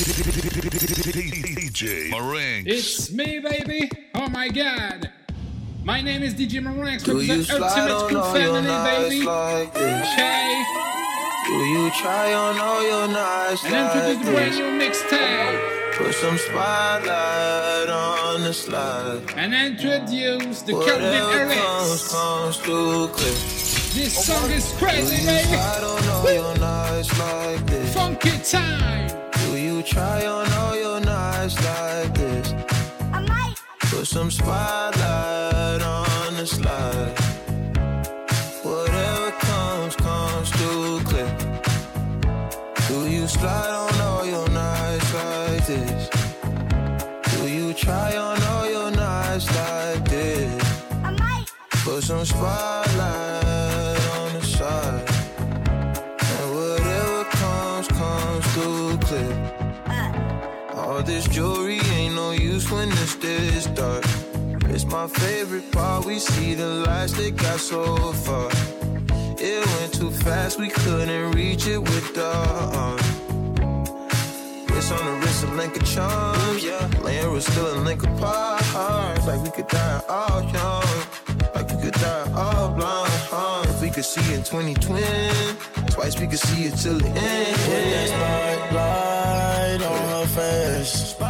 DJ Marinx. It's me, baby. Oh my god. My name is DJ Marinx Do you the slide Ultimate on Crew all your family, nights baby. like this? Okay. Do you try on all your nights And introduce like the brand new mixtape. Put some spotlight on the slide. And introduce the Calvin Whatever comes, Harris. comes through. This song is crazy, you baby. slide on all your nights like this? Funky time. You try on all your nights like this? Put some spotlight on the slide. Whatever comes, comes through clear. Do you slide on all your nights like this? Do you try on all your nights like this? Put some spotlight use when it's this dark. It's my favorite part. We see the lights that got so far. It went too fast, we couldn't reach it with the arm. It's on the wrist of link of charms, yeah. Laying was still a link apart. Like we could die all young. Like we could die all blind. huh? If we could see in 2020, twice we could see it till the end. Spotlight on her face.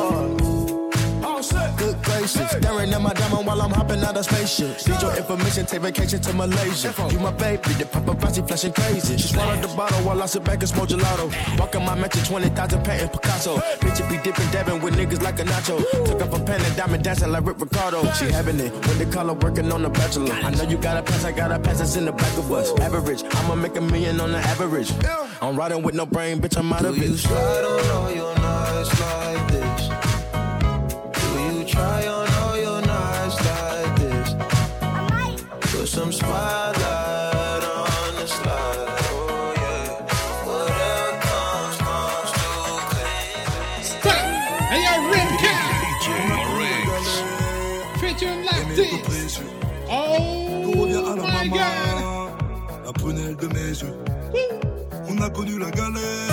At my diamond while I'm hopping out of spaceship. Need your information, take vacation to Malaysia. You my baby, the paparazzi flashing crazy. She swallowed the bottle while I sit back and smoke gelato. Walking my mansion, 20,000 patent Picasso. Bitch, it be dipping, dabbing with niggas like a nacho. Took up a pen and diamond dancing like Rick Ricardo. She having it when the color working on the bachelor. I know you got a pass, I got a pass, it's in the back of us. Average, I'ma make a million on the average. I'm riding with no brain, bitch, I'm out Do of you it. slide on all your nights like connu la galère,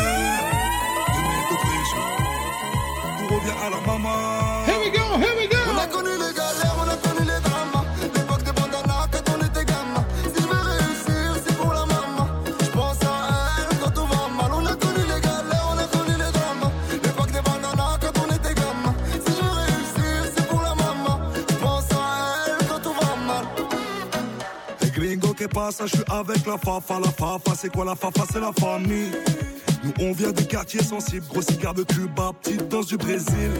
Gringos qui passent, je suis avec la fafa. La fafa, c'est quoi la fafa? C'est la famille. Nous, on vient du quartier sensible. Gros cigare de Cuba, petite danse du Brésil.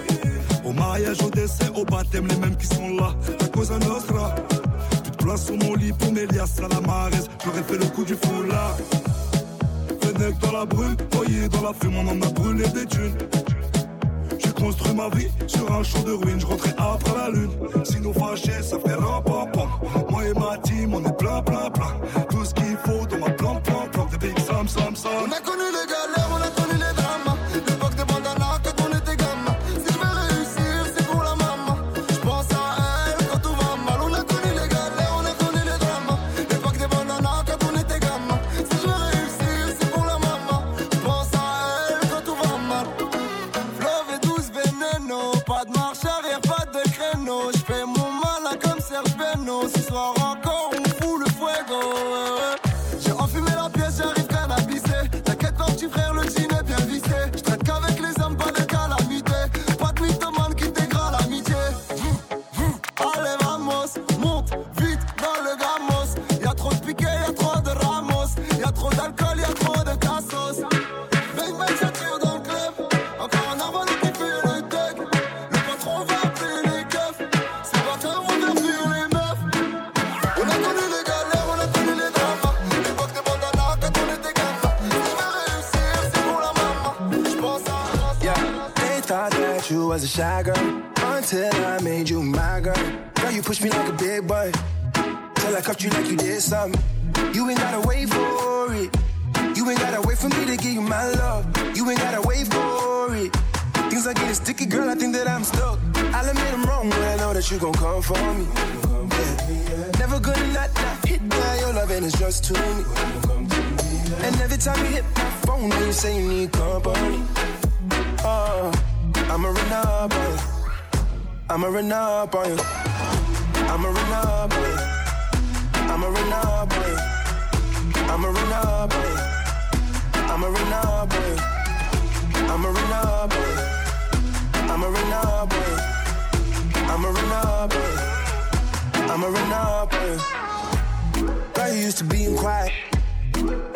Au mariage, au décès, au baptême, les mêmes qui sont là. La cosa nostra. Plus de place sur mon lit pour Mélias à la maresse. J'aurais fait le coup du foulard. Fenêtre dans la brume, foyer dans la fume, on en a brûlé des thunes. Construit ma vie sur un champ de ruines, je rentrais après la lune. Si nous fâchés, ça fait ram pam pam. Moi et ma team, on est plein, plein, plein. Tout ce qu'il faut dans ma plan, plan, plan. Des big sam, sam, sam. On a connu les galères,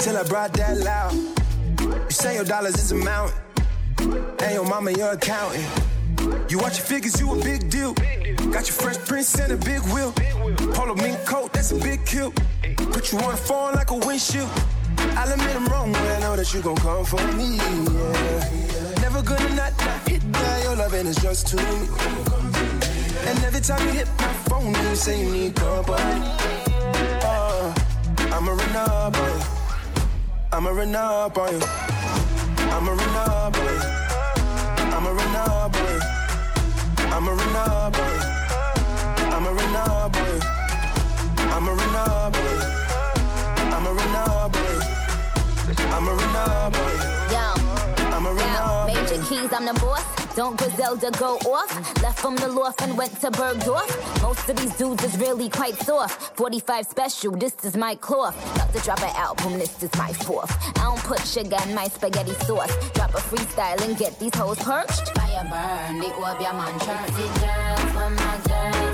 till I brought that loud. You say your dollars is a mountain, and your mama your accountant. You watch your figures, you a big deal. Got your fresh prince and a big wheel. Polo mink coat, that's a big kill. Put you on the phone like a windshield. I'll admit I'm wrong when I know that you gon' come for me. Yeah. Never gonna not, not hit by your loving it's just too me. And every time you hit my phone, you say you need company. Uh, I'ma run up on you. I'ma run up on you. I'ma run up on you. I'ma run up on you. I'ma run up on you. I'ma run up on you. I'ma run up on you. I'ma run up on you. I'ma run up on you. Yo, I'ma run up on Major. Keys, I'm the boss. Don't Griselda go off? Left from the loft and went to Bergdorf. Most of these dudes is really quite soft. 45 special, this is my cloth. About to drop an album, this is my fourth. I don't put sugar in my spaghetti sauce. Drop a freestyle and get these hoes perched. Fire burn, the orb, your man Dirty girls, when my girls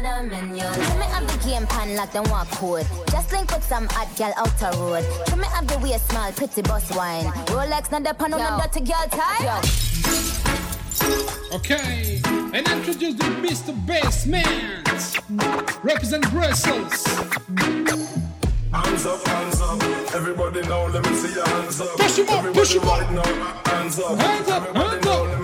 bright. Ain't none of them in your life. me have the game pan like them walk code. Just link with some hot girl out the road. Show me have the way small, pretty boss wine. Rolex, not the pan on the dirty girl time. Okay, and introduce the Mr. Basement. Represent Brussels. Hands up, hands up. Everybody now, let me see your hands up. Push 'em up, Everybody push 'em up. right now, hands up. Hands up, hands up.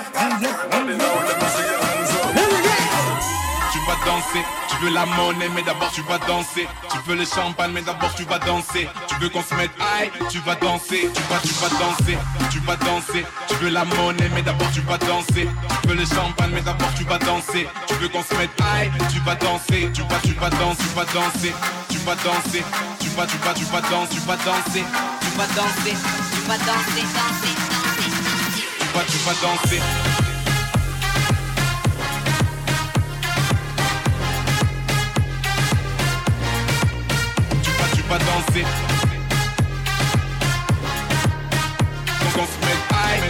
Veux la monnaie, mais d'abord tu vas danser. Tu veux le champagne, mais d'abord tu vas danser. Tu veux qu'on se mette high, tu vas danser. Tu vas, tu vas danser, tu vas danser. Tu veux la monnaie, mais d'abord tu vas danser. Tu veux le champagne, mais d'abord tu vas danser. Tu veux qu'on se mette high, tu vas danser. Tu vas, tu vas danser, tu vas danser. Tu vas danser, tu vas, tu vas, tu vas danser, tu vas danser. Tu vas danser, tu vas danser. Tu vas, tu vas danser. Danser. Donc on se met high.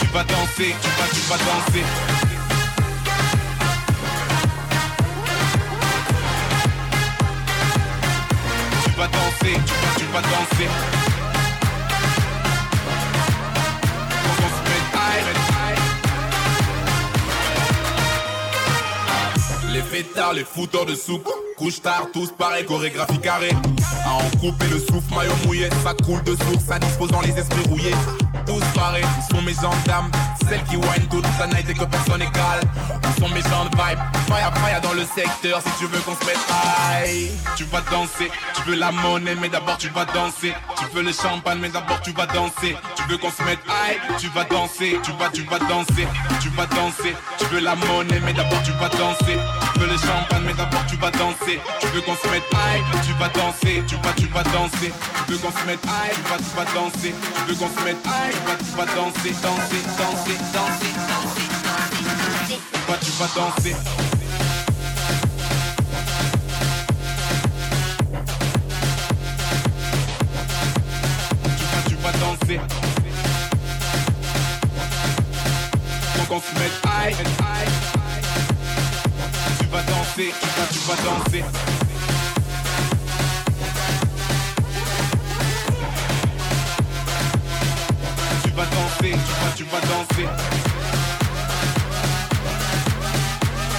Tu vas danser, tu vas, tu vas danser. Tu vas danser, tu vas, tu vas danser. Donc on se met high. Les fêtards, les fouteurs de souk Couche tard, tous pareil, chorégraphie carrée. À en couper le souffle, maillot mouillé. Ça coule de source, ça dispose dans les esprits rouillés. Tous pareils, ils sont mes gendarmes Celles qui wine toute la night et que personne égale Ils sont mes gens de vibe? Fire, fire dans le secteur Si tu veux qu'on se mette high. Tu vas danser, tu veux la monnaie Mais d'abord tu vas danser. Tu veux le champagne mais d'abord tu vas danser. Tu veux qu'on se mette high? Tu vas danser, tu vas, tu vas danser. Tu vas danser, tu veux la monnaie Mais d'abord tu vas danser. Tu veux le champagne mais d'abord tu vas danser. Tu veux qu'on se mette high? Tu vas danser, tu vas, tu vas danser. Tu veux qu'on se mette high? Tu vas, tu vas danser. Tu veux qu'on se mette high? Tu vas, tu vas danser, danser, danser, danser, danser, danser, danser Tu vas, danser. Tu vas, tu vas danser. Donc on se met high, high Tu vas danser, tu vas, tu vas danser danser, tu vas, tu vas danser.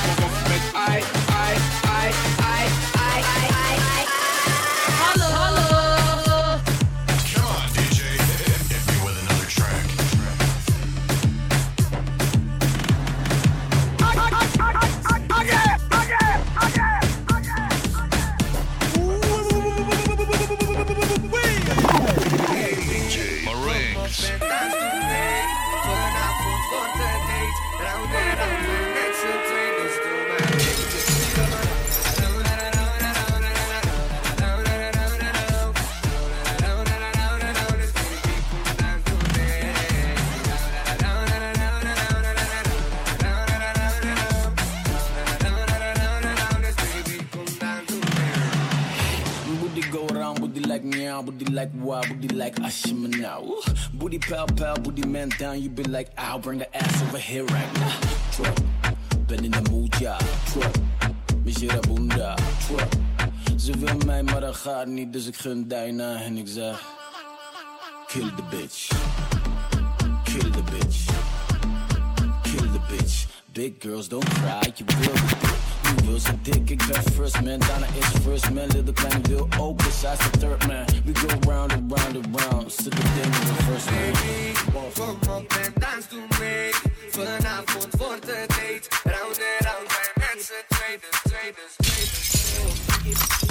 On va se mettre aïe, you be like, I'll bring the ass over here right now. Ben in de mood, ja. Truck, Mijera Bunda, truck. Ze wil mij, maar dat gaat niet, dus ik gun Dijna en ik zeg, kill the bitch. Kill the bitch. Kill the bitch. Big girls don't cry, je wil de dik. Je wil zo dik, ik ben first man. Daarna is first man, little kleine wil ook. Besides the third man. We go round and round and round. Zit de ding in de first man. Kom op en dans doe mee. Vanavond wordt het date. Round en round met z'n tweede, tweede, tweede.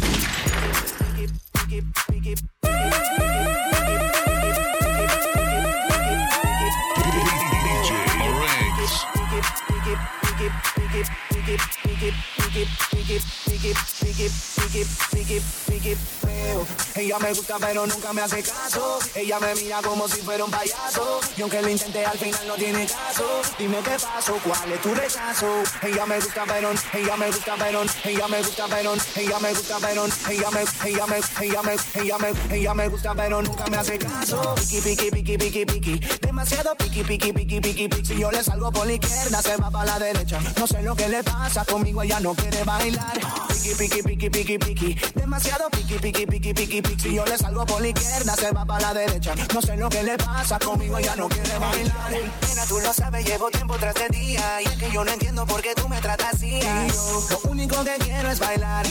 Ella me gusta pero nunca me hace caso. Ella me mira como si fuera un payaso. Y aunque lo intenté al final no tiene caso. Dime qué pasó, cuál es tu rechazo. Ella me gusta pero, ella me gusta pero, ella me gusta pero, ella me gusta pero, ella me, ella me, ella me, ella me, ella me gusta pero nunca me hace caso. Piki, piki, piki, piki, piki. Demasiado piki, piki, piki, piki, piki. Si yo le salgo por la izquierda, se va para la derecha. No sé lo que le pasa conmigo, ella no quiere bailar. Piki, piki, piki, piki, piki. Demasiado piki, piki, piki, piki, piki. Si yo le salgo por la izquierda, se va para la derecha. No sé lo que le pasa conmigo, ella no quiere bailar. Nena, tú lo sabes, llevo tiempo tras de día. Y es que yo no entiendo por qué tú me tratas así. Y yo, lo único que quiero es bailar.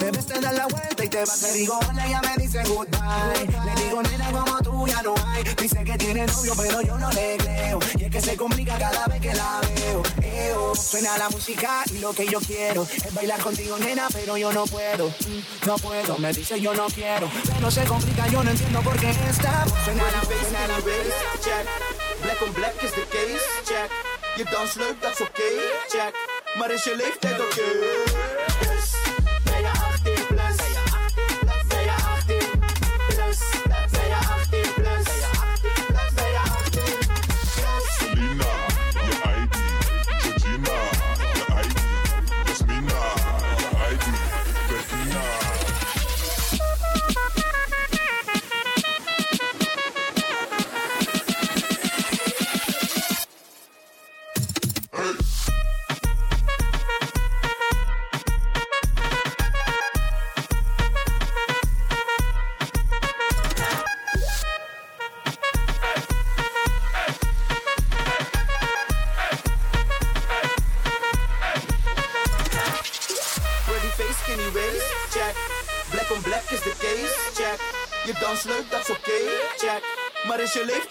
Debes te dar la vuelta y te vas. Le digo hola, ella me dice goodbye. Le digo, nena, como tú ya no hay. Dice que tiene novio, pero yo no le creo. Y es que se complica cada vez que la veo. Suena la música y lo que yo quiero es bailar contigo, nena, pero yo no puedo. Mm, No puedo, me dice yo no quiero. Pero se complica, yo no entiendo por qué está. Suena la suena la check. Black on black is the case, check. Je dans leuk, dat is oké, check. Maar is je leeftijd oké? Yes. Is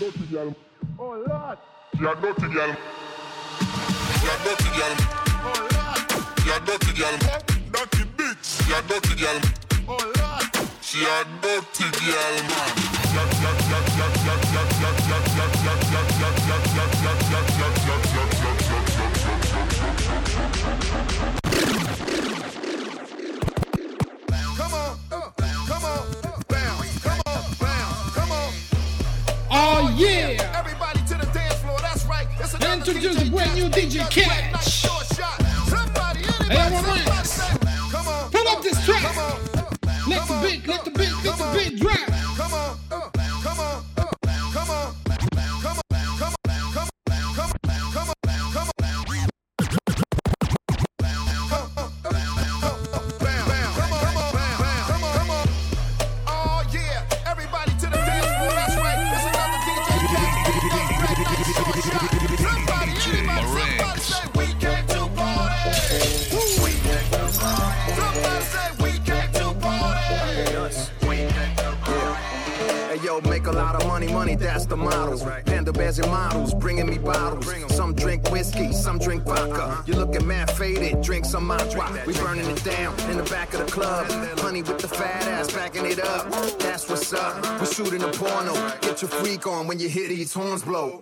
naughty girl. Oh Lord. You are naughty girl. You are naughty girl. Oh Lord. You are naughty girl. Naughty bitch. You are naughty girl. Oh Lord. She a naughty girl, man. Introduce the brand new DJ Catch. Hey, on. Pull up this track. Let the beat, let the beat, let the beat drop. Come on, a lot of money, money, that's the model. Panda bears and models, bringing me bottles. Some drink whiskey, some drink vodka. You looking mad faded, drink some mantra. We burning it down in the back of the club. Honey with the fat ass, backing it up. That's what's up. We shooting a porno. Get your freak on when you hear these horns blow.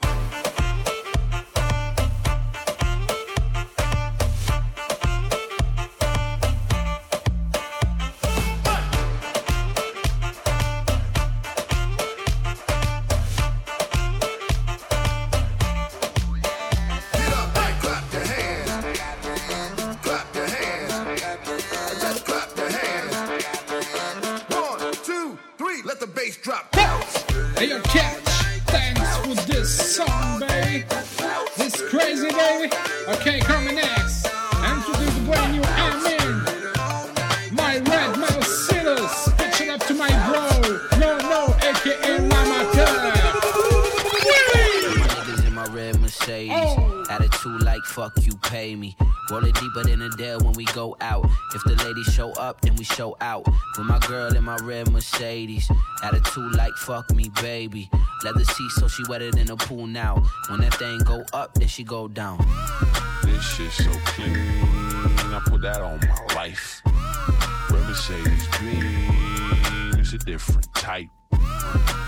If the ladies show up, then we show out. With my girl in my red Mercedes. Attitude like fuck me, baby. Leather seat so she wetter than a pool now. When that thing go up, then she go down. This shit so clean. I put that on my life. Red Mercedes green. It's a different type.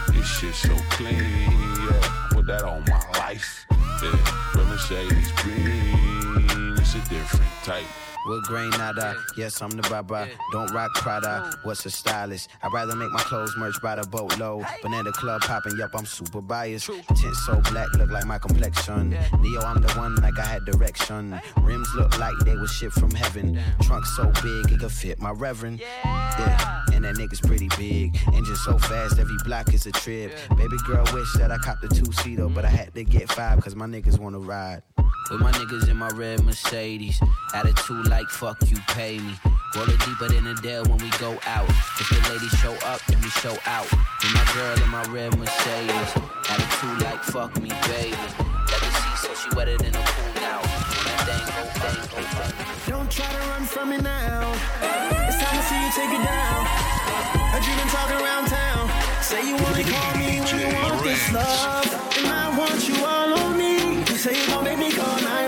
This shit so clean. Yeah, put that on my life. Yeah, Red Mercedes green. It's a different type. With grain nada, yes, I'm the baba. Don't rock Prada, what's a stylist? I'd rather make my clothes merch by the boatload. Banana club popping, yup, I'm super biased. Tint so black, look like my complexion. Neo, I'm the one like I had direction. Rims look like they was shipped from heaven. Trunk so big, it could fit my reverend. Yeah, and that nigga's pretty big. Engine so fast, every block is a trip. Baby girl wish that I copped a two-seater, but I had to get five, cause my niggas wanna ride. With my niggas in my red Mercedes. Attitude like fuck you, pay me. Roll it deeper than a dare when we go out. If the ladies show up, then we show out. With my girl in my red Mercedes. Attitude like fuck me, baby. Let the see so she wetter than a pool now. When that thing go, thing go, thing. Don't try to run from me now. It's time to see you take it down. Heard you been talking around town. Say you only call me when you want this love. And I want you all on me. You say you gon' make me call 911.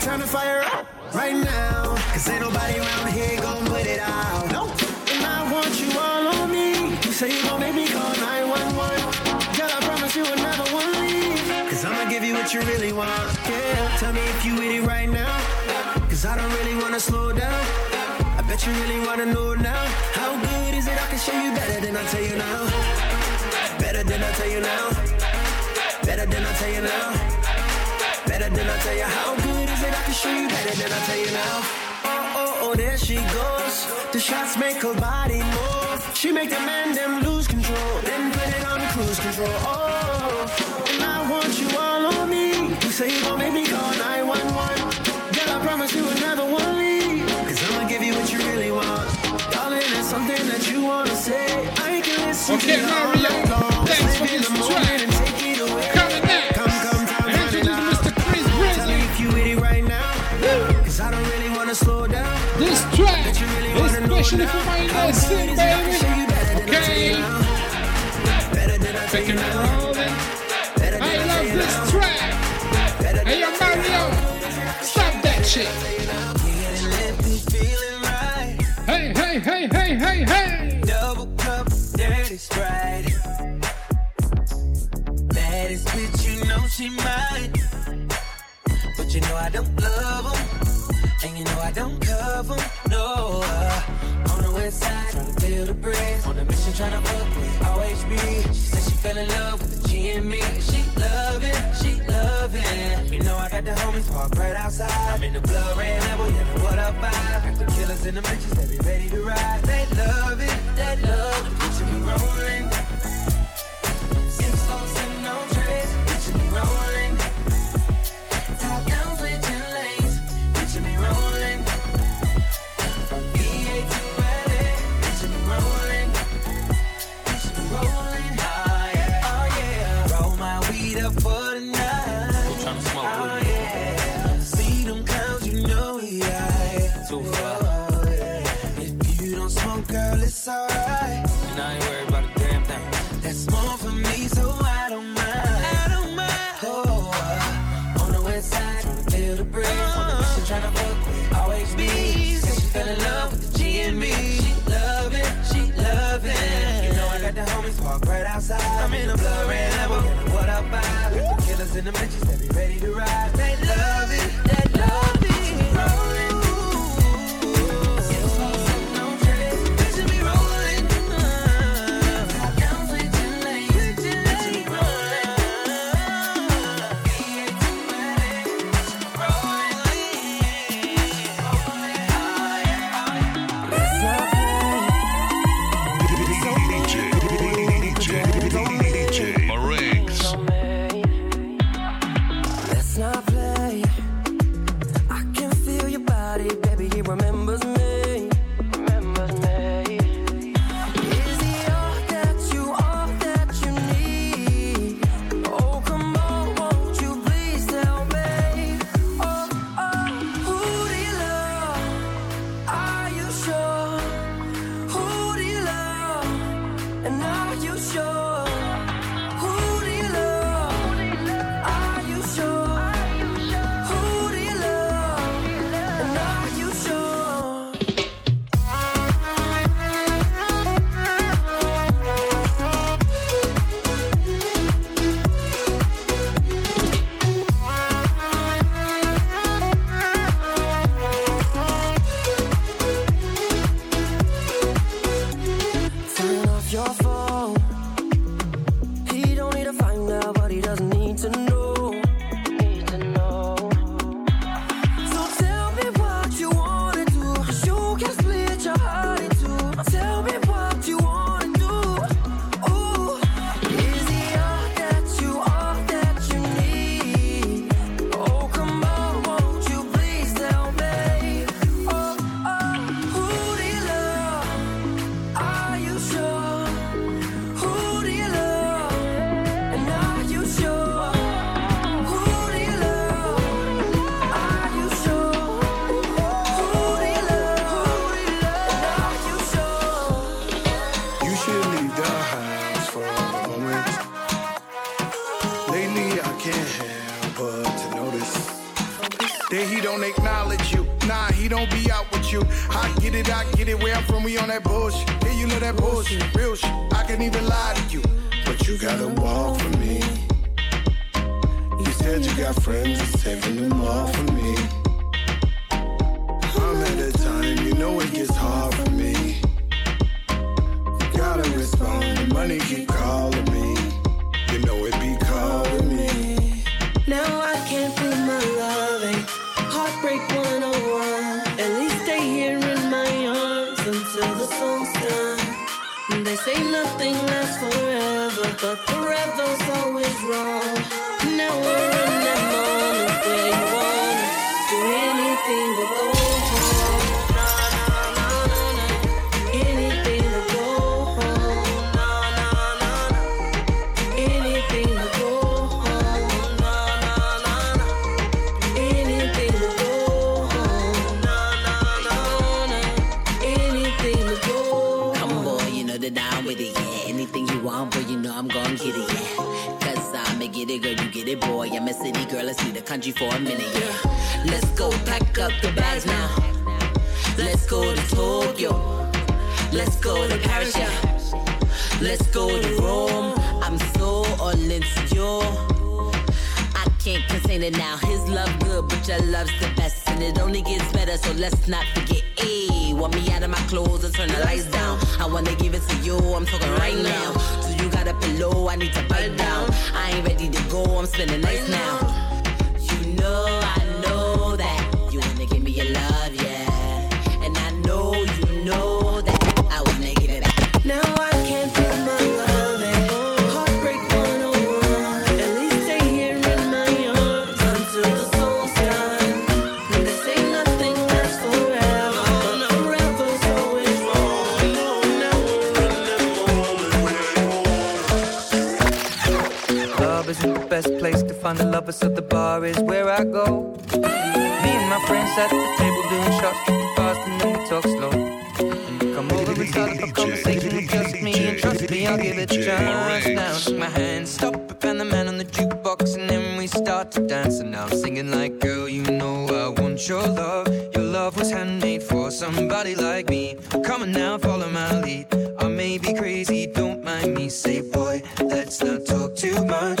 Turn the fire up right now. Cause ain't nobody around here gon' put it out. No. And I want you all on me. You say you gon' make me call 911. Girl, I promise you never wanna leave. Cause I'ma give you what what you really want. Yeah, tell me if you with it right now. Cause I don't really wanna slow down. I bet you really wanna know now. How good is it? I can show you better than I tell you now. Better than I tell you now. Better than I tell you now. Better than I tell you. How good is it? I can show you better than I tell you now. Oh, oh, oh, there she goes. The shots make her body move. She make the man them lose control. Then put it on cruise control. Oh, and I want you all on me. You say you gon' make me call 911. Girl, I promise you never want leave. Cause I'ma give you what you really want. Darling, it's something that you wanna say. I can listen Okay, to you all night long. thanks for this track. You better than I tell Okay. you now. Better than I Picking and rolling. I than I tell love this now. track. Hey, yo, I tell you Mario, stop that shit. Hey, hey, hey, hey, hey, hey. Double cup, dirty sprite. Baddest bitch, you know she mine. But you know I don't love 'em, And you know I don't cover 'em, No. Uh, on the west side, trying to build a bridge. On a mission, trying to fuck with OHB. She said she fell in love with the G and me. She love it, she love it. You know I got the homies parked right outside. I'm in the blood red level, yeah, now what up, vibe? Got the killers in the bitches, they be ready to ride. They love it, they love the picture me rolling. Six folks and it's alright. And I ain't worried about a damn thing. That's more for me, so I don't mind. I don't mind. Oh, uh, on the west side, trying to build a bridge. On the mission, trying to fuck with always be. Said she fell in love with the G and me. She love it, she love it. You know I got the homies parked right outside. I'm in a blood red Lambo. What up, vibe? The killers in the bitches, they be ready to ride. Saving them all for me. Country for a minute, yeah. Let's go pack up the bags now. Let's go to Tokyo. Let's go to Paris, yeah. Let's go to Rome. I'm so all into. I can't contain it now. His love good, but your love's the best. And it only gets better, so let's not forget. Ayy, want me out of my clothes and turn the lights down. I wanna give it to you, I'm talking right now. So you got a pillow, I need to bite down. I ain't ready to go, I'm spending nights now. Isn't the best place to find a lover, so the bar is where I go. Me and my friends at the table doing shots, tripping fast, and then we talk slow. And come over and start up a conversation with just me, and trust me, I'll give it a chance. Now take my hand, stop it, and the man on the jukebox, and then we start to dance. And now I'm singing like, girl, you know I want your love. Your love was handmade for somebody like me. Come on now, follow my lead. I may be crazy, don't mind me. Say, boy, let's not talk too much.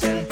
Grab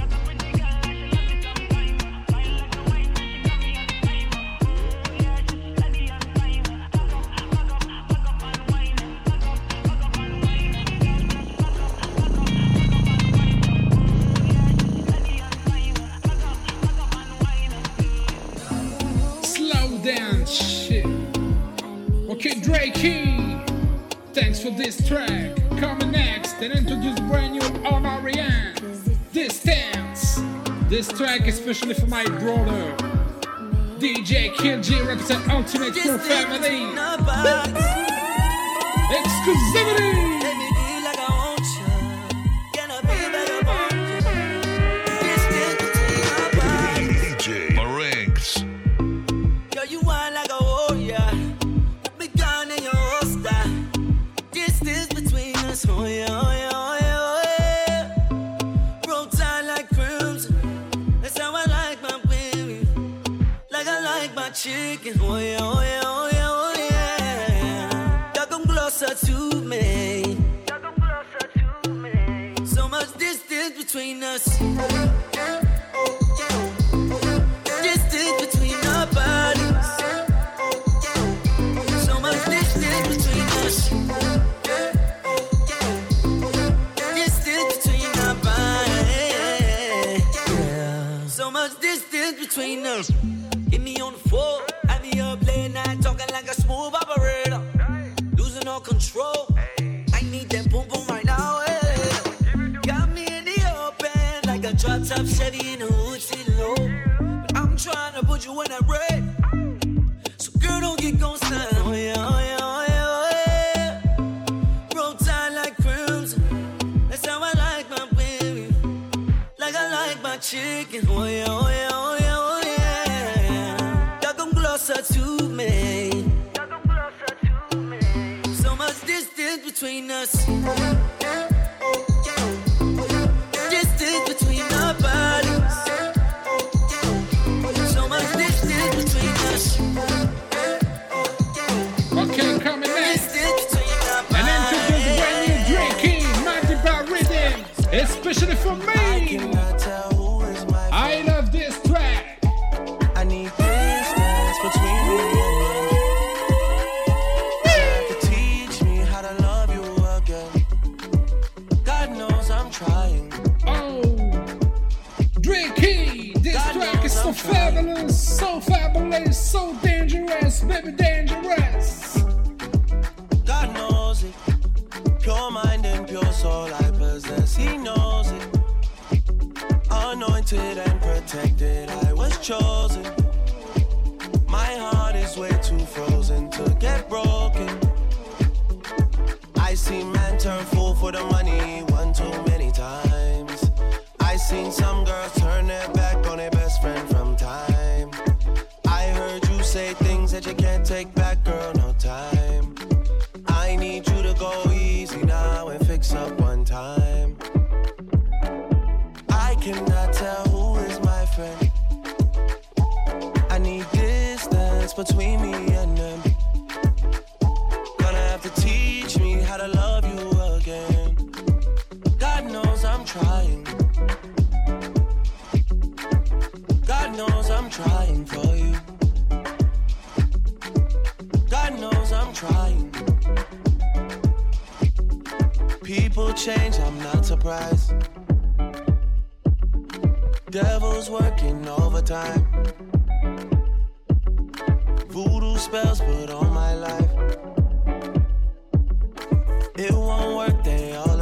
dance shit. Okay, Drakey, thanks for this track. Coming next and introduce brand new Omarion. This dance. This track especially for my brother. DJ KG represent Ultimate Crew Family. Exclusivity!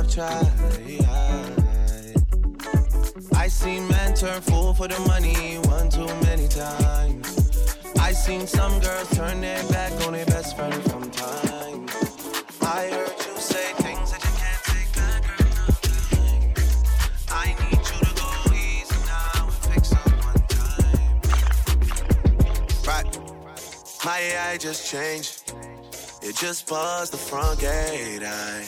try. I seen men turn fool for the money one too many times. I seen some girls turn their back on their best friend from time. I heard you say things that you can't take back, girl. I need you to go easy now and up. Right, my AI just changed. It just buzzed the front gate. I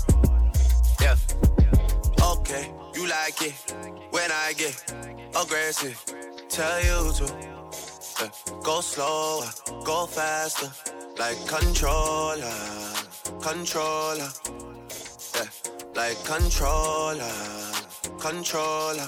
Okay, you like it when I get aggressive. Tell you to yeah. go slower, go faster, like controller, controller. Yeah, like controller, controller.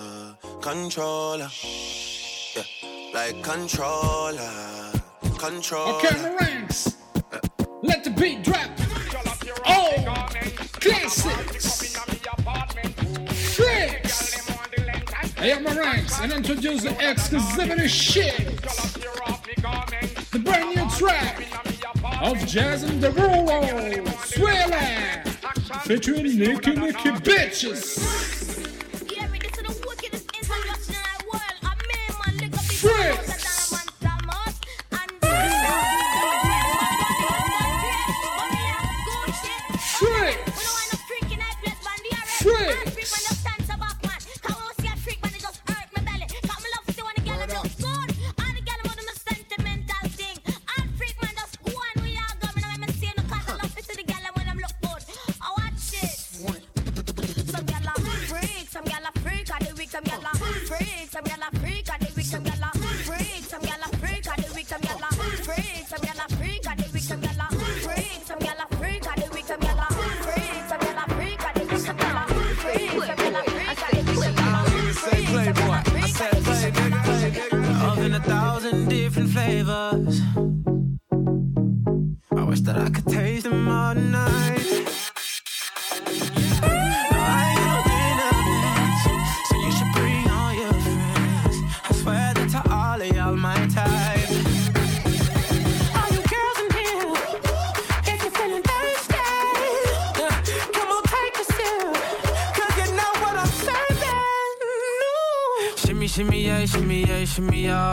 controller. Yeah, like controller, controller. Okay, the ranks. Let the beat drop. Oh, classics. Tricks. I am my ranks and introduce the exclusivity shit. The brand new track of Jason Derulo, Swirling, featuring Nicky Nicky Bitches. Shimmy, yeah,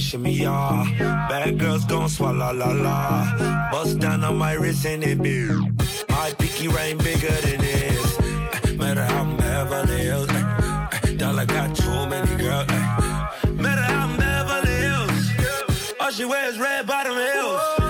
shimmy, shimmy. Bad girls gon' swallow la la. Bust down on my wrist and it be. My pinky ring bigger than this. Eh, Matter how I'm Beverly Hills. eh, eh, Dollar got too many girls. Matter how I'm Beverly Hills. All she wears red bottom heels.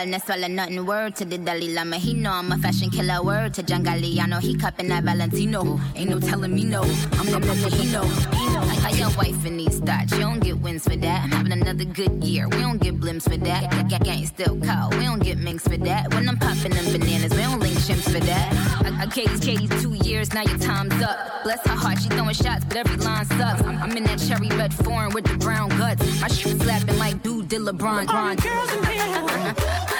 Finna swallow nothing. Word to the Dalai Lama. He know I'm a fashion killer. Word to John Galliano. He cupping that Valentino. Ain't no telling me no. I'm the know. Like how your wife in these thoughts. You don't get wins for that. I'm having another good year. We don't get blimps for that. Gang- gang- Gang still call. We don't get minks for that. When I'm popping them bananas, we don't link chimps for that. I, I gave these Katie's two years. Now your time's up. Bless her heart. She throwing shots, but every line sucks. I'm, I'm in that cherry red foreign with the brown guts. My shit slapping like dude did LeBron. Bron. Shimmy, shimmy, yeah, shimmy, yeah,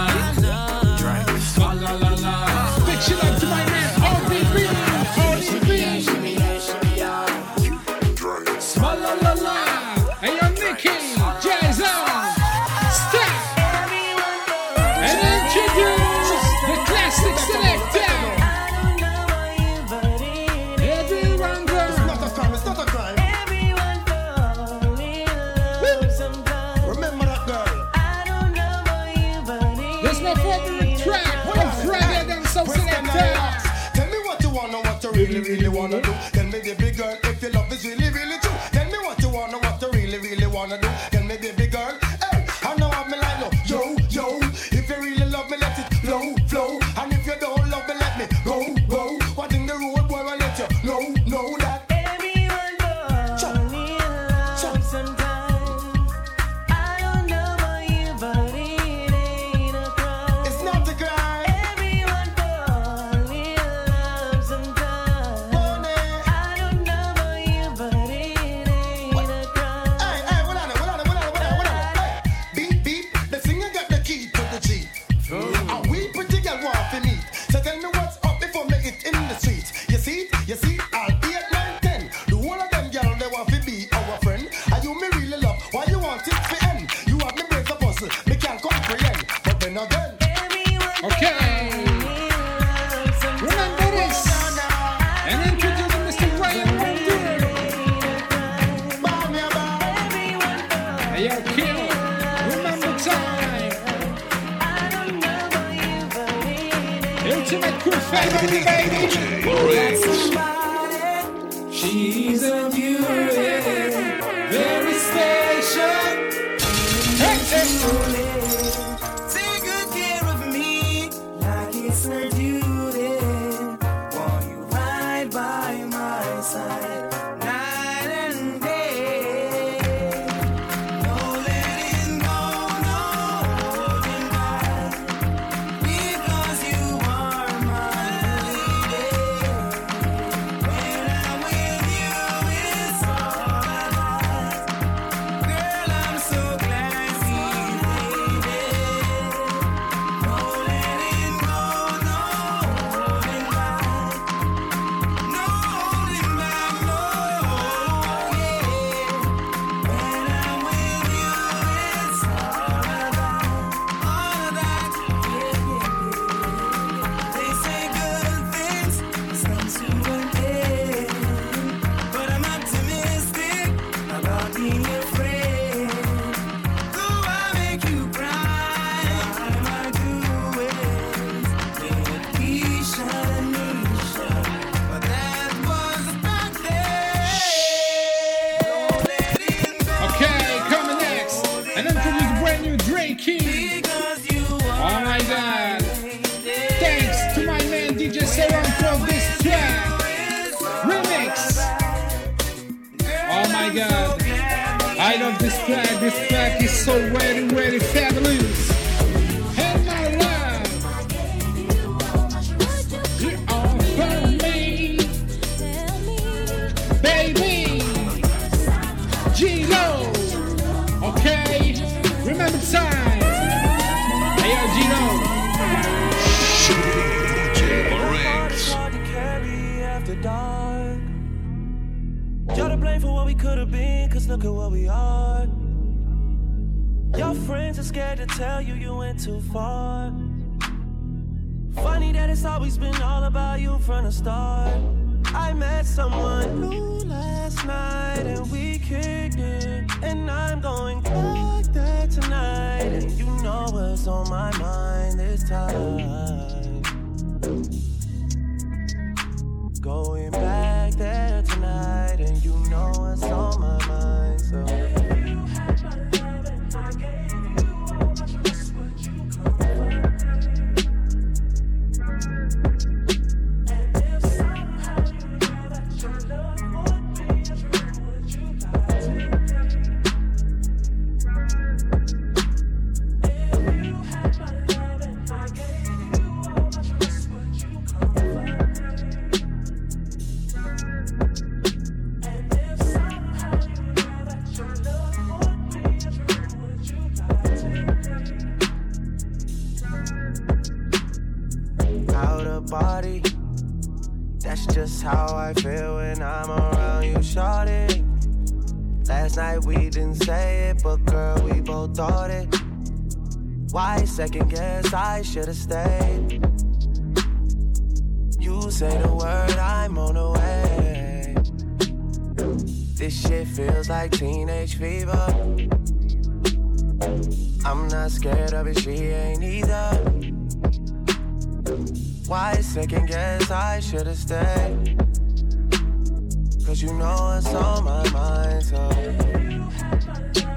She's a beauty. After dark. You're to blame for what we could have been, cause look at what we are. Your friends are scared to tell you you went too far. Funny that it's always been all about you from the start. I met someone new last night and we kicked it. And I'm going back there tonight. And you know what's on my mind this time. going back there tonight, and you know it's on my mind. Second guess I should've stayed? You say the word, I'm on the way. This shit feels like teenage fever. I'm not scared of it, she ain't either. Why second guess I should've stayed? Cause you know it's on my mind, so.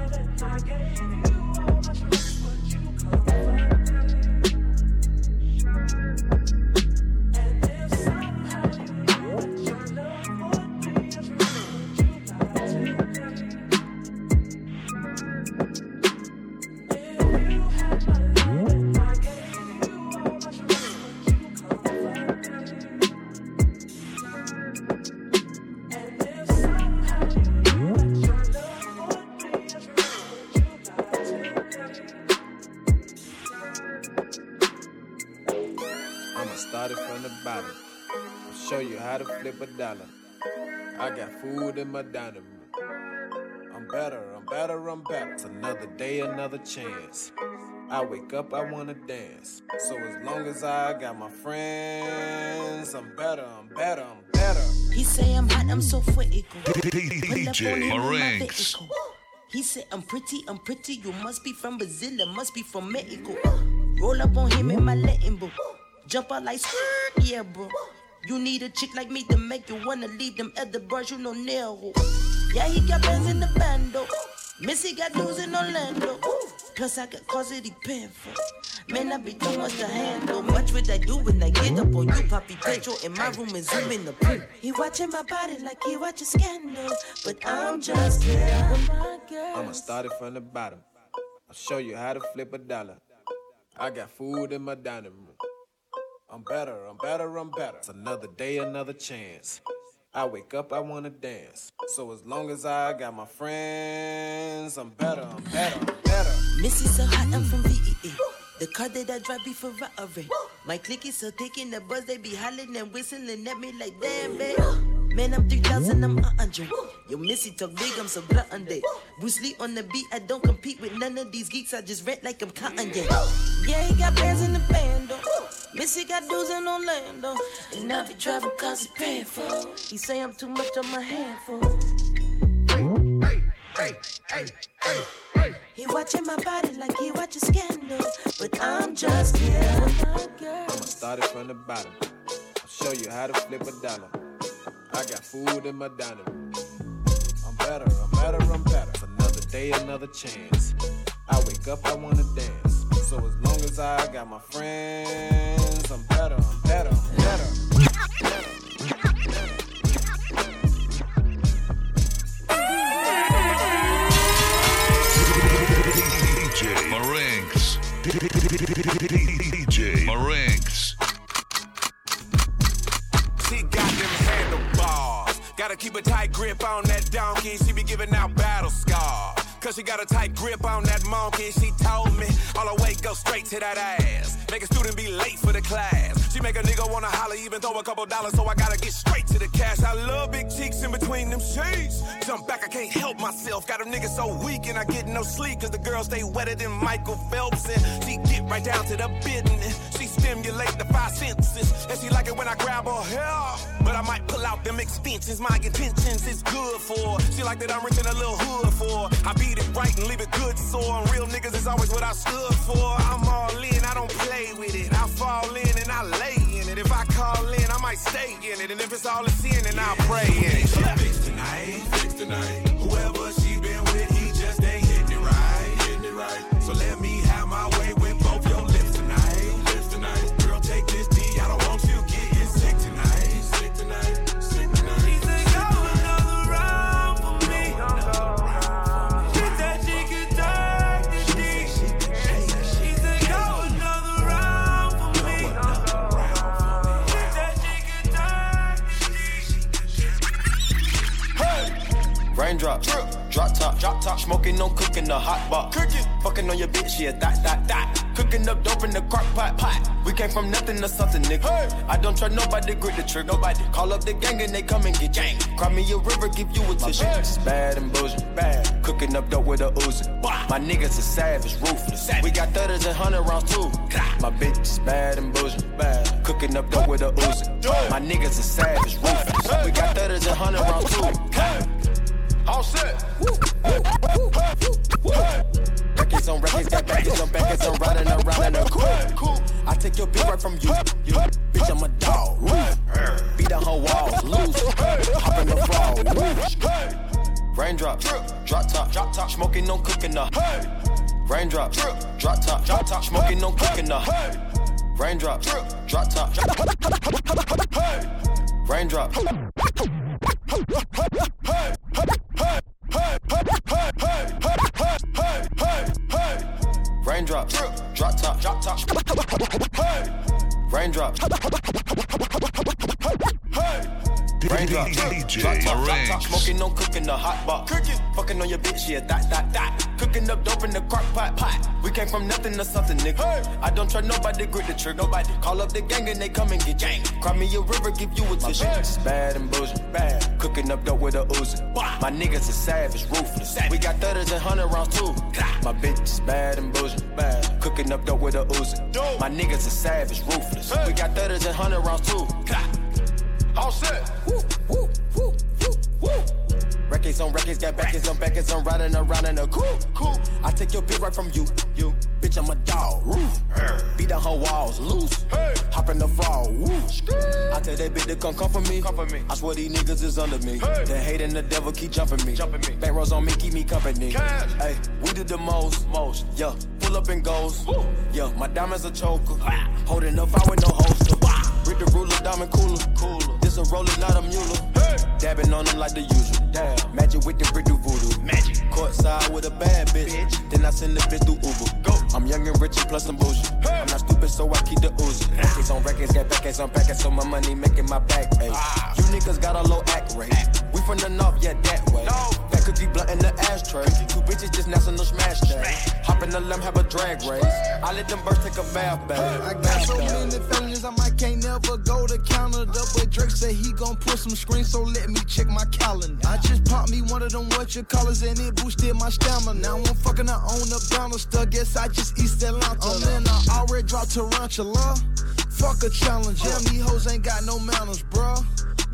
In my dining room. I'm better, I'm better, I'm better. It's another day, another chance. I wake up, I wanna dance. So as long as I got my friends, I'm better, I'm better, I'm better. He say I'm hot, I'm so fuego. DJ Marinx. He said I'm pretty, I'm pretty. You must be from Brazil, it must be from Mexico. Roll up on him in my Latin book. Jump out like yeah, bro. You need a chick like me to make you wanna leave them other bars, you know narrow. Yeah, he got bands in the bando. Missy got dudes in Orlando. Plus I got he paying for. Man, I be too much to handle. Much what I do when I get up on you, Poppy Petro in my room and zoom in the pool. He watching my body like he watching scandal, but I'm just here. I'ma start it from the bottom. I'll show you how to flip a dollar. I got food in my dining room. I'm better, I'm better, I'm better. It's another day, another chance. I wake up, I wanna dance. So as long as I got my friends, I'm better, I'm better, I'm better. Missy so hot, I'm from VA. The car that I drive be Ferrari. My clique is so thick the buzz, they be hollering and whistling at me like damn, babe. Man, I'm 3000, I'm 100. Yo, Missy talk big, I'm so glutton day. Eh. Bruce Lee on the beat, I don't compete with none of these geeks, I just rent like I'm cotton, yeah. Yeah, he got bands in the band. Missy got dudes in Orlando. And I be driving cause he paying for. He say I'm too much on my handful. He watching my body like he watching scandal. But I'm just here with. I'ma start it from the bottom. I'll show you how to flip a dollar. I got food in my dining. I'm better, I'm better, I'm better. Another day, another chance. I wake up, I wanna dance. So as long as I got my friends, I'm better, I'm better, I'm better. DJ Marinx. DJ Marinx. She got them handlebars. Gotta keep a tight grip on that donkey. She be giving out battle scars. Cause she got a tight grip on that monkey. She told me all her weight go straight to that ass. Make a student be late for the class. She make a nigga wanna holler, even throw a couple dollars, so I gotta get straight to the cash. I love big cheeks in between them sheets. Jump back, I can't help myself. Got a nigga so weak and I get no sleep. Cause the girls stay wetter than Michael Phelps. And she get right down to the business. Stimulate the five senses. And she like it when I grab her hair. But I might pull out them extensions. My intentions is good for. She like that I'm rich in a little hood for. I beat it right and leave it good sore. Real niggas is always what I stood for. I'm all in, I don't play with it. I fall in and I lay in it. If I call in, I might stay in it. And if it's all a sin, then I'll pray in it. Fix tonight, fix tonight. Whoever she been with, he just ain't hitting it right, hitting it right. So let me have my way cooking, hot pot. Cooking, fucking on your bitch, yeah, that, that, that. Cooking up dope in the crock pot, pot. We came from nothing to something, nigga. Hey. I don't trust nobody, grip the trigger. Nobody call up the gang and they come and get gang. Cry me a river, give you a tissue. It's bad and bullshit, bad. Cooking up dope with a Uzi. My niggas are savage, ruthless. We got thudders and hundred rounds too. My bitch is bad and bullshit, bad. Cooking up dope with a Uzi. My niggas are savage, ruthless. We got thudders and hundred rounds too. All set. Records on records, got records on records, I'm riding around in a coupe. I take your bitch right from you. you. Bitch, I'm a dog. Beat down her walls, loose. Hop in the fall. Raindrop, drop top, drop top, smoking, no cooking up. Raindrop, drop top, drop top, smoking, no cooking up. Raindrop, drop top, Hey. raindrop. Raindrop, drop top, drop top. Raindrop. Raindrop, DJ drop top, drop top. Smoking, no cooking, the hot pot. Cooking, fucking on your bitch, yeah, that, that, that. Cooking up dope in the crock pot, pot. We came from nothing to something, nigga. I don't trust nobody, grip the trigger. Nobody call up the gang and they come and get gang. Cry me a river, give you a tissue. It's bad and bullshit, bad. Cooking up dope with a Uzi. My niggas are savage, ruthless. We got thudders and hundred rounds too. My bitch is bad and bullshit, bad. Cooking up dope with a Uzi. My niggas are savage, ruthless. We got thudders and hundred rounds too. Records, got backers on backers, I'm riding around in a coupe. Cool. I take your bitch right from you. You. Bitch, I'm a dog. Roof. Beat down her walls, loose. Hop in the fall. Woo. I tell that bitch to come come for me. Come for me. I swear these niggas is under me. The hate and the devil keep jumping me. Jumping me. Back rows on me, keep me company. Hey, we did the most, most. Yeah, pull up and goes. Yeah, my diamonds a choker. Holding up, I with no holster. Read the ruler, diamond cooler. Cooler. This a roller, not a mule. Dabbing on them like the usual. Damn. Magic with the brick do voodoo. Magic. Courtside with a bad bitch. Then I send the bitch through Uber. Go. I'm young and rich and plus I'm bougie. I'm not stupid, so I keep the Uzi. Ah. Records on records, got backers on backers, so my money making my back ache. Ah. You niggas got a low act rate. We from the north, yeah, that way. Fat cookie blunt in the ashtray. Two bitches just national smash day. Hop in the limb, have a drag race. I let them birds take a bath, babe. I got so many felonies, I might can't never go to Canada. But Drake said he gon' put some screens, so let me check my calendar. I just popped me one of them what you callers and it boosted my stamina. Now I'm fucking I own a Bannister. Guess I just East Atlanta. Oh, then I already dropped Tarantula. Fuck a challenge. Damn, these hoes ain't got no manners, bruh.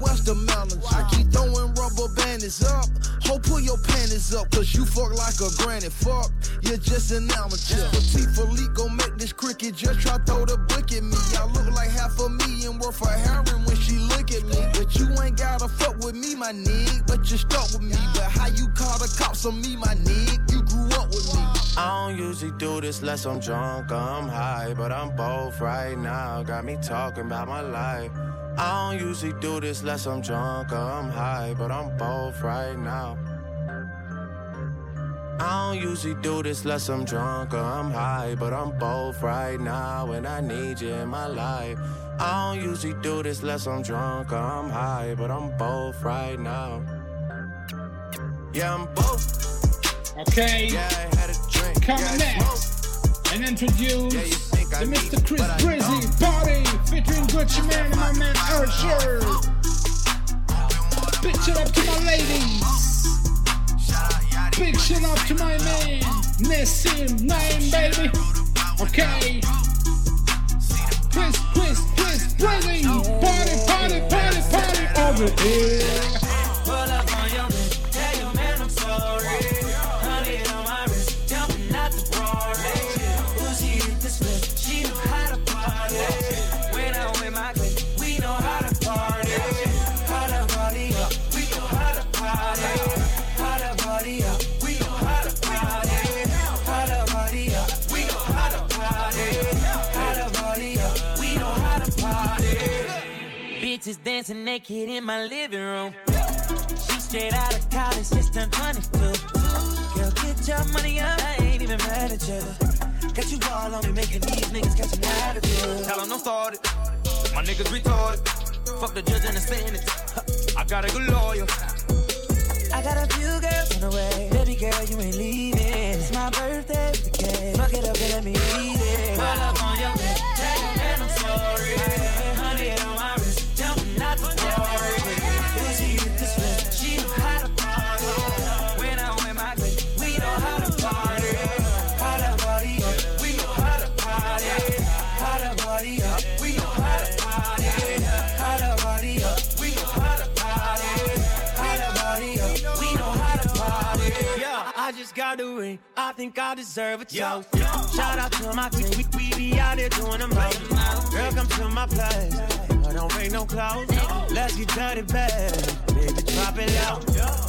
The challenge? I keep throwing rubber bandits up. Ho, pull your panties up, cause you fuck like a granny. Fuck, you're just an amateur. Patek Philippe gon' make this cricket, just try throw the book at me. I look like half a million worth of heroin when she look at me. But you ain't gotta fuck with me, my nig. But you stuck with me. But how you call the cops on me, my nig? You grew up with me. I don't usually do this unless I'm drunk I'm high, but I'm both right now. Got me talking about my life. I don't usually do this unless I'm drunk or I'm high, but I'm both right now. I don't usually do this unless I'm drunk or I'm high, but I'm both right now, and I need you in my life. I don't usually do this unless I'm drunk or I'm high, but I'm both right now. Yeah, I'm both. Okay. Yeah, I had a drink. Coming yeah, next and introduce Yeah, you think I the Mr. Chris Breezy Party featuring Gucci Mane and my man Usher. Big shit up to my ladies. Big shit up to my man Nessim Nine baby. Okay. Chris, Chris, Chris Breezy. Party, party, party, party over here. Bitches dancing naked in my living room. She straight out of college, just turned 22. Girl, get your money up, I ain't even mad at you. Got you all on me, making these niggas catch an attitude. Tell them start it, my niggas retarded. Fuck the judge and the sentence. I got a good lawyer. I got a few girls on the way. Baby girl, you ain't leaving. It's my birthday cake. Fuck it up and let me eat it. Pull up on your bed, man I'm sorry. Honey on my wrist, tell me not to worry. Pussy hit just got the ring. I think I deserve a toast. Shout out to my team. We, we be out there doing the most. Girl, come to my place. I don't bring no clothes. Let's get dirty, babe. Baby, drop it low.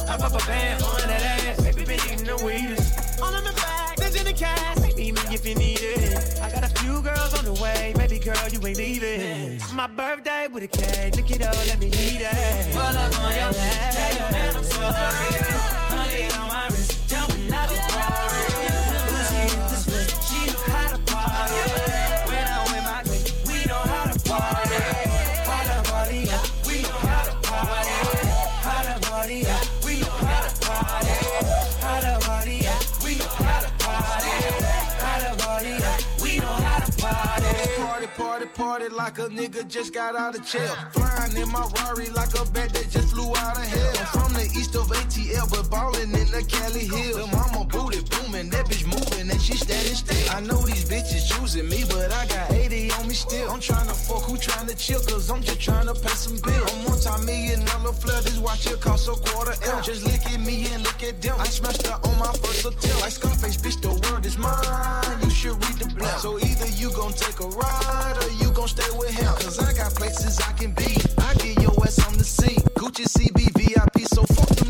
I pop a band on that ass. Baby, been eating the weedest. All in the bag, there's in the cash. Me if you need it. I got a few girls on the way. Baby girl, you ain't leaving. My birthday with a cake. Look it up, let me eat it. Pull up on your head. Tell your man I'm sorry. Honey on Party, like a nigga just got out of jail. Flying in my Rari like a bat that just flew out of hell. I'm from the east of ATL, but ballin' in the Cali Hills. The mama booty booming, that bitch moving and she standing still. I know these bitches choosing me, but I got 80 on me still. I'm tryna fuck, who tryna chill, cause I'm just tryna pay some bills. I'm one time million dollar flood, this watch it cost a quarter L. Just look at me and look at them. I smashed her on my first attempt. Like Scarface, bitch, the world is mine. You should read the blood. So either you gon' take a ride or you gon' stay with him. Cause I got places I can be. I get your ass on the scene. Gucci CB VIP, so fuck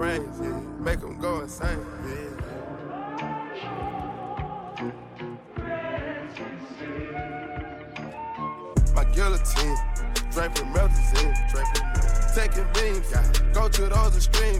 yeah, make them go insane. My guillotine, draping melazine, draping taking beams, go to those extremes.